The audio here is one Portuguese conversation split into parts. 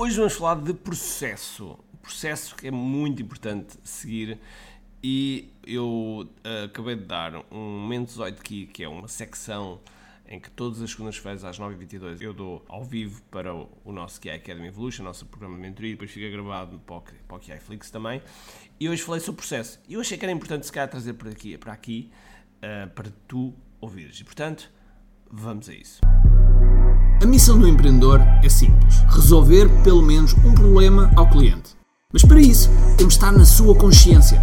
Hoje vamos falar de processo. Processo que é muito importante seguir e eu uh, acabei de dar um Momento 18 Key, que é uma secção em que todas as segundas-feiras às 9h22 eu dou ao vivo para o, o nosso QI Academy Evolution, nosso programa de mentoria, e depois fica gravado para o, para QI Flix também. E hoje falei sobre o processo. E eu achei que era importante se calhar trazer para aqui, para, aqui, uh, para tu ouvires. E portanto, vamos a isso. A missão do empreendedor é simples: resolver pelo menos um problema ao cliente. Mas para isso, temos de estar na sua consciência,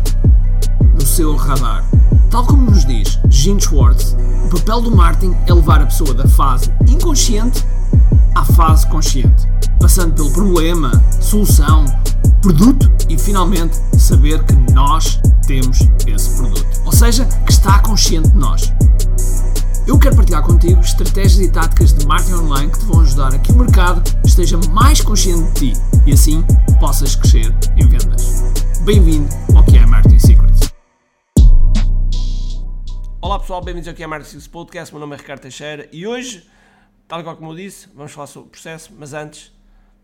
no seu radar. Tal como nos diz Gene Schwartz, o papel do marketing é levar a pessoa da fase inconsciente à fase consciente, passando pelo problema, solução, produto e finalmente saber que nós temos esse produto. Ou seja, que está consciente de nós. Eu quero partilhar contigo estratégias e táticas de marketing online que te vão ajudar a que o mercado esteja mais consciente de ti e assim possas crescer em vendas. Bem-vindo ao que é Marketing Secrets. Olá pessoal, bem-vindos ao que é Marketing Secrets Podcast. Meu nome é Ricardo Teixeira e hoje, tal qual como eu disse, vamos falar sobre o processo, mas antes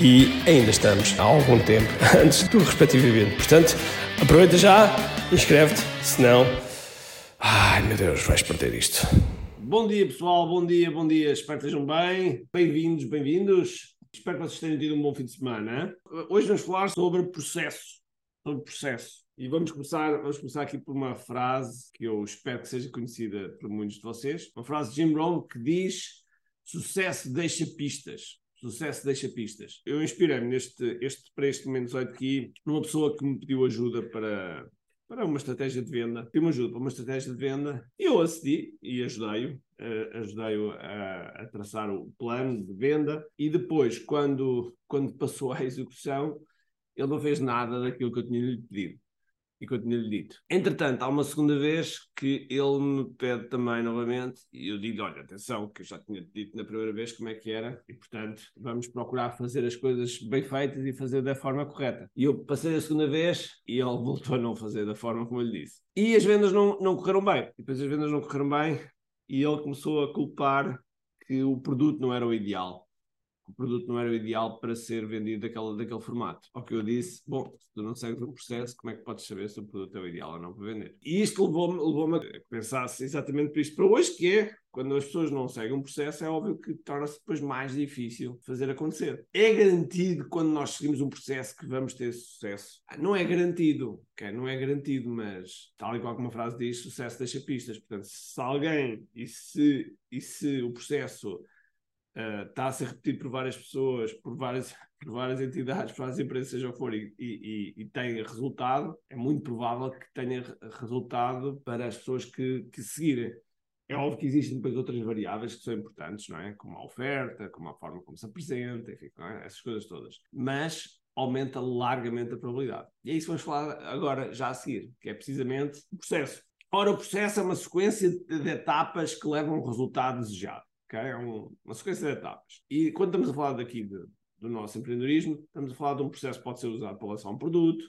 e ainda estamos há algum tempo antes do respectivo evento. Portanto, aproveita já, inscreve-te, senão. Ai meu Deus, vais perder isto. Bom dia pessoal, bom dia, bom dia, espero que estejam bem. Bem-vindos, bem-vindos. Espero que vocês tenham tido um bom fim de semana. Hoje vamos falar sobre processo. Sobre processo. E vamos começar, vamos começar aqui por uma frase que eu espero que seja conhecida por muitos de vocês. Uma frase de Jim Rohn que diz: Sucesso deixa pistas sucesso deixa pistas. Eu inspirei-me neste, este, para este momento 18 aqui numa pessoa que me pediu ajuda para, para uma estratégia de venda, pediu-me ajuda para uma estratégia de venda eu acedi e ajudei-o, uh, ajudei-o a, a, traçar o plano de venda. E depois, quando, quando passou à execução, ele não fez nada daquilo que eu tinha lhe pedido e que eu tinha-lhe dito. Entretanto, há uma segunda vez que ele me pede também novamente e eu digo olha, atenção, que eu já tinha dito na primeira vez como é que era e, portanto, vamos procurar fazer as coisas bem feitas e fazer da forma correta. E eu passei a segunda vez e ele voltou a não fazer da forma como eu lhe disse. E as vendas não, não correram bem. E depois as vendas não correram bem e ele começou a culpar que o produto não era o ideal o produto não era o ideal para ser vendido daquele, daquele formato. Ao que eu disse, bom, se tu não segues o processo, como é que podes saber se o produto é o ideal ou não para vender? E isto levou-me levou a pensar exatamente por isto para hoje, que é, quando as pessoas não seguem um processo, é óbvio que torna-se depois mais difícil fazer acontecer. É garantido, quando nós seguimos um processo, que vamos ter sucesso? Ah, não é garantido, okay? não é garantido, mas tal e qual como a frase diz, sucesso deixa pistas. Portanto, se alguém, e se, e se o processo uh, está a ser repetido por várias pessoas, por várias, por várias entidades, por várias empresas, seja o que for, e, e, e tem resultado, é muito provável que tenha resultado para as pessoas que, que seguirem. É óbvio que existem depois outras variáveis que são importantes, não é? Como a oferta, como a forma como se apresenta, enfim, é? essas coisas todas. Mas aumenta largamente a probabilidade. E é isso que vamos falar agora, já a seguir, que é precisamente o processo. Ora, o processo é uma sequência de etapas que levam ao resultado desejado. Okay? É um, uma sequência de etapas. E quando estamos a falar daqui de, do nosso empreendedorismo, estamos a falar de um processo que pode ser usado para lançar um produto,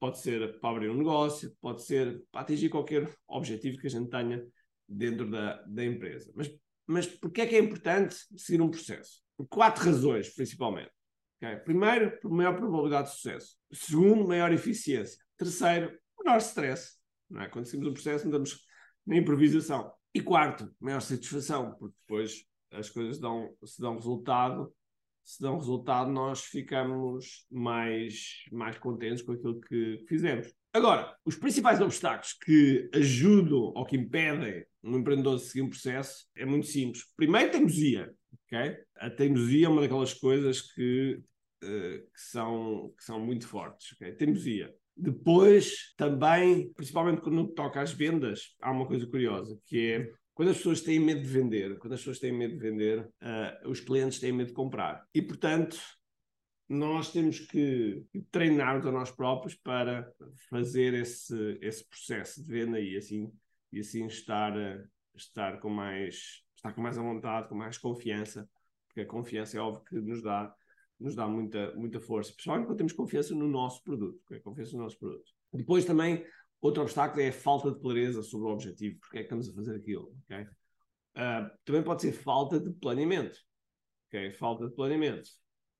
pode ser para abrir um negócio, pode ser para atingir qualquer objetivo que a gente tenha dentro da, da empresa. Mas, mas porquê é que é importante seguir um processo? Por quatro razões, principalmente. Okay? Primeiro, por maior probabilidade de sucesso. Segundo, maior eficiência. Terceiro, menor stress. Não é? Quando seguimos um processo, não estamos na improvisação. E quarto, maior satisfação, porque depois as coisas dão, se dão resultado se dão resultado, nós ficamos mais, mais contentes com aquilo que fizemos. Agora, os principais obstáculos que ajudam ou que impedem um empreendedor de seguir um processo é muito simples. Primeiro, teimosia. Okay? A teimosia é uma daquelas coisas que, uh, que, são, que são muito fortes. Okay? Teimosia. Depois, também, principalmente quando toca às vendas, há uma coisa curiosa, que é quando as pessoas têm medo de vender, quando as pessoas têm medo de vender, uh, os clientes têm medo de comprar. E, portanto, nós temos que treinar-nos a nós próprios para fazer esse, esse processo de venda e assim, e assim estar, estar, com mais, estar com mais à vontade, com mais confiança, porque a confiança é óbvio que nos dá, nos dá muita, muita força, principalmente quando temos confiança no nosso produto, okay? confiança no nosso produto. Depois também, outro obstáculo é a falta de clareza sobre o objetivo, porque é que estamos a fazer aquilo. Okay? Uh, também pode ser falta de planeamento. Okay? Falta de planeamento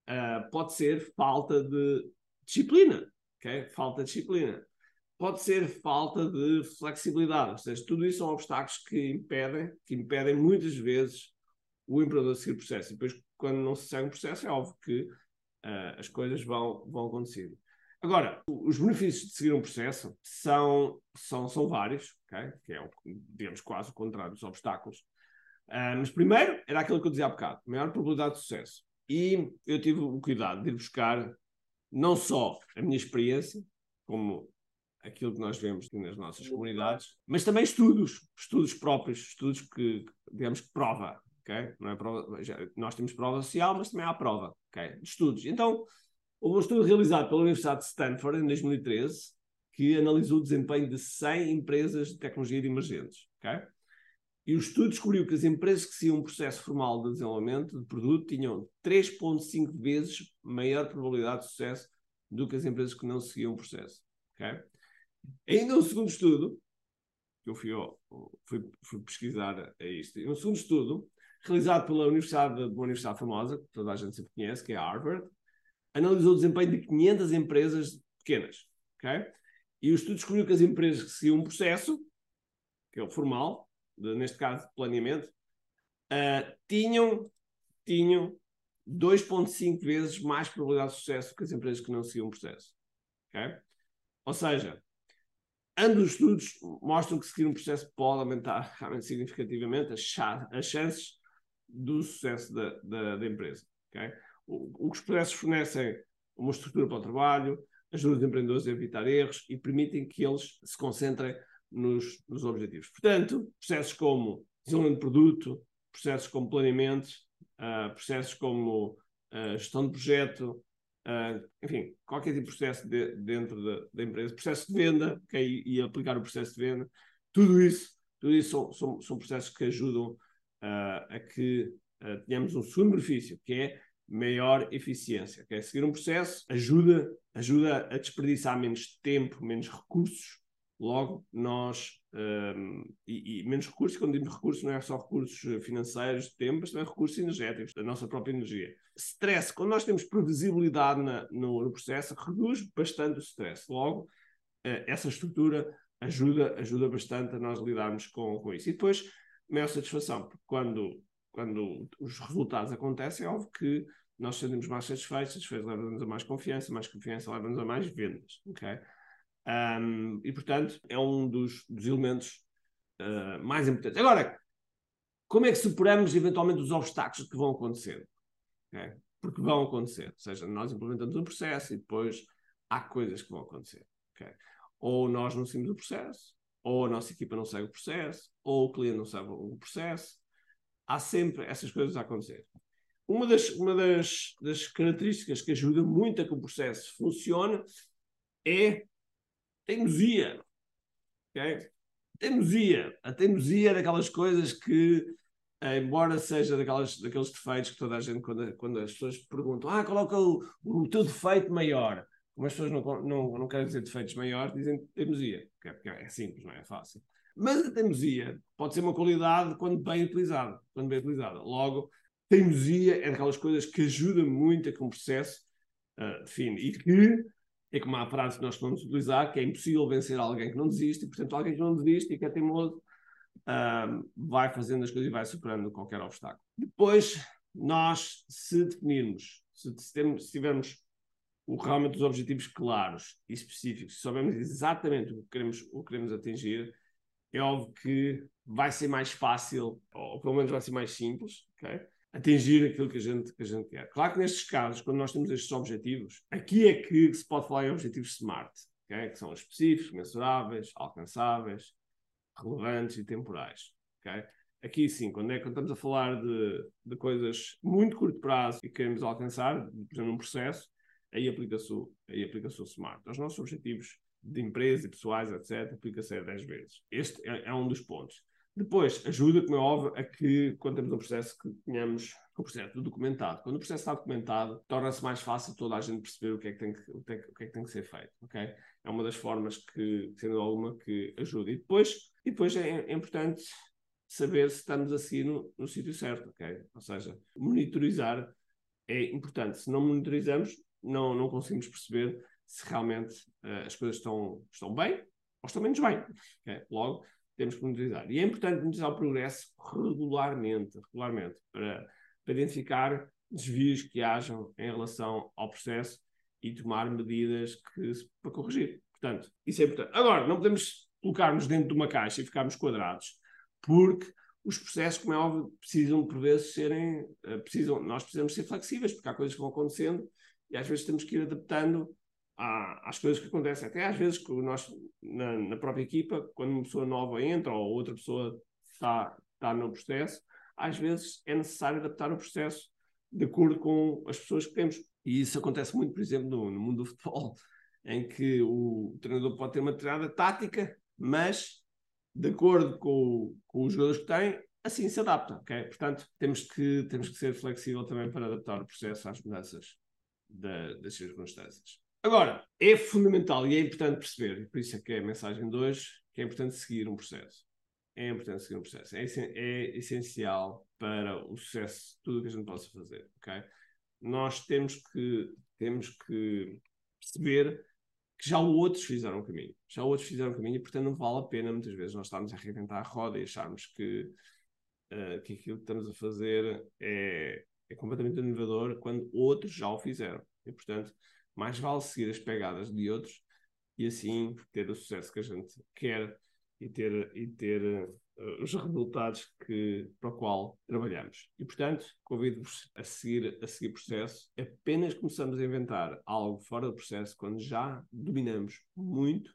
Uh, pode ser falta de disciplina, falta de disciplina. Pode ser falta de flexibilidade, ou seja, tudo isso são obstáculos que impedem, que impedem muitas vezes o empreendedor de seguir o processo. E depois, quando não se segue um processo, é óbvio que uh, as coisas vão, vão acontecer. Agora, os benefícios de seguir um processo são, são, são vários, okay? que é, digamos, quase o contrário dos obstáculos. Uh, mas primeiro, era aquilo que eu dizia há bocado, maior probabilidade de sucesso. E eu tive o cuidado de ir buscar não só a minha experiência, como aquilo que nós vemos nas nossas comunidades, mas também estudos, estudos próprios, estudos que, digamos que prova, Não é prova, já, nós temos prova social, mas também há prova? De estudos. Então, houve um estudo realizado pela Universidade de Stanford em 2013 que analisou o desempenho de 100 empresas de tecnologia de emergentes? E o estudo descobriu que as empresas que seguiam um processo formal de desenvolvimento de produto tinham 3,5 vezes maior probabilidade de sucesso do que as empresas que não seguiam um processo. Okay? Ainda um segundo estudo, que eu fui, fui, fui pesquisar a isto, um segundo estudo, realizado pela Universidade, uma universidade famosa, que toda a gente sempre conhece, que é Harvard, analisou o desempenho de 500 empresas pequenas. Okay? E o estudo descobriu que as empresas que seguiam um processo, que é o formal, de, neste caso planeamento, uh, tinham, tinham 2,5 vezes mais probabilidade de sucesso que as empresas que não seguiam o processo. Okay? Ou seja, ambos os estudos mostram que seguir um processo pode aumentar realmente significativamente as chances do sucesso da, da, da empresa. Okay? O, os processos fornecem uma estrutura para o trabalho, ajudam os empreendedores a evitar erros e permitem que eles se concentrem nos, nos objetivos. Portanto, processos como desenvolvimento de produto, processos como planeamento, uh, processos como uh, gestão de projeto, uh, enfim, qualquer tipo de processo de, dentro da, da, empresa, processo de venda, okay, e aplicar o processo de venda, tudo isso, tudo isso são, são, são processos que ajudam a que tenhamos um segundo benefício, que é maior eficiência. Okay? Seguir um processo ajuda, ajuda a desperdiçar menos tempo, menos recursos Logo, nós, um, e, e, menos recursos, quando digo recursos, não é só recursos financeiros, de tempo, mas também recursos energéticos, da nossa própria energia. Stress, quando nós temos previsibilidade na, no, no, processo, reduz bastante o stress. Logo, uh, essa estrutura ajuda, ajuda bastante a nós lidarmos com, com isso. E depois, maior satisfação, porque quando, quando os resultados acontecem, é óbvio que nós sentimos mais satisfeitos, satisfeitos leva-nos a mais confiança, mais confiança leva-nos a mais vendas, ok? Um, e, portanto, é um dos, dos elementos uh, mais importantes. Agora, como é que superamos eventualmente os obstáculos que vão acontecer? Okay? Porque vão acontecer. Ou seja, nós implementamos um processo e depois há coisas que vão acontecer. Okay? Ou nós não seguimos o processo, ou a nossa equipa não segue o processo, ou o cliente não segue o processo. Há sempre essas coisas a acontecer. Uma das, uma das, das características que ajuda muito a que o processo funcione é teimosia. Okay? Teimosia. A teimosia é daquelas coisas que, eh, embora seja daquelas, daqueles defeitos que toda a gente, quando, quando as pessoas perguntam, ah, qual é o, o teu defeito maior? Como as pessoas não, não, não querem dizer defeitos maiores, dizem teimosia. Porque é simples, não é? é fácil. Mas a teimosia pode ser uma qualidade quando bem utilizada. Quando bem utilizada. Logo, teimosia é daquelas coisas que ajudam muito a que um processo uh, define e que é como a frase que nós vamos utilizar, que é impossível vencer alguém que não desiste, e portanto alguém que não desiste e que é teimoso uh, vai fazendo as coisas e vai superando qualquer obstáculo. Depois, nós, se definirmos, se, se, se tivermos o, realmente os objetivos claros e específicos, se soubermos exatamente o que queremos, o que queremos atingir, é óbvio que vai ser mais fácil, ou pelo menos vai ser mais simples, okay? atingir aquilo que a, gente, que a gente quer. Claro que nestes casos, quando nós temos estes objetivos, aqui é que se pode falar em objetivos SMART, okay? que são específicos, mensuráveis, alcançáveis, relevantes e temporais. Okay? Aqui sim, quando, é, quando estamos a falar de, de coisas muito curto prazo e queremos alcançar, por exemplo, um processo, aí aplica-se o, aplica o SMART. Os nossos objetivos de empresa e pessoais, etc., aplica-se a 10 vezes. Este é, é, um dos pontos. Depois, ajuda, como é óbvio, a que, quando temos um processo, que tenhamos o processo documentado. Quando o processo está documentado, torna-se mais fácil toda a gente perceber o que é que tem que, o que, é que, é tem que ser feito, ok? É uma das formas que, sendo alguma, que ajuda. E depois, e depois é, é importante saber se estamos assim no, no sítio certo, ok? Ou seja, monitorizar é importante. Se não monitorizamos, não, não conseguimos perceber se realmente uh, as coisas estão, estão bem ou estão menos bem. Okay? Logo, temos que monitorizar. E é importante monitorizar o progresso regularmente, regularmente para, para identificar desvios que hajam em relação ao processo e tomar medidas que, para corrigir. Portanto, isso é importante. Agora, não podemos colocar-nos dentro de uma caixa e ficarmos quadrados porque os processos, como é óbvio, precisam por vezes serem, uh, precisam, nós precisamos ser flexíveis, porque há coisas que vão acontecendo e às vezes temos que ir adaptando à, às coisas que acontecem. Até às vezes que nós, na, na, própria equipa, quando uma pessoa nova entra ou outra pessoa está, está no processo, às vezes é necessário adaptar o processo de acordo com as pessoas que temos. E isso acontece muito, por exemplo, no, no mundo do futebol, em que o treinador pode ter uma determinada tática, mas de acordo com, com os jogadores que tem, assim se adapta, ok? Portanto, temos que, temos que ser flexível também para adaptar o processo às mudanças da, das circunstâncias. Agora, é fundamental e é importante perceber, por isso é que é a mensagem de hoje, que é importante seguir um processo. É importante seguir um processo. É, é essencial para o sucesso de tudo o que a gente possa fazer, ok? Nós temos que, temos que perceber que já outros fizeram o caminho. Já outros fizeram o caminho e, portanto, não vale a pena muitas vezes nós estarmos a reinventar a roda e acharmos que, uh, que aquilo que estamos a fazer é, é completamente inovador quando outros já o fizeram. E, portanto, mais vale seguir as pegadas de outros e assim ter o sucesso que a gente quer e ter, e ter uh, os resultados que, para o qual trabalhamos. E, portanto, convido-vos a seguir, a seguir processo. Apenas começamos a inventar algo fora do processo quando já dominamos muito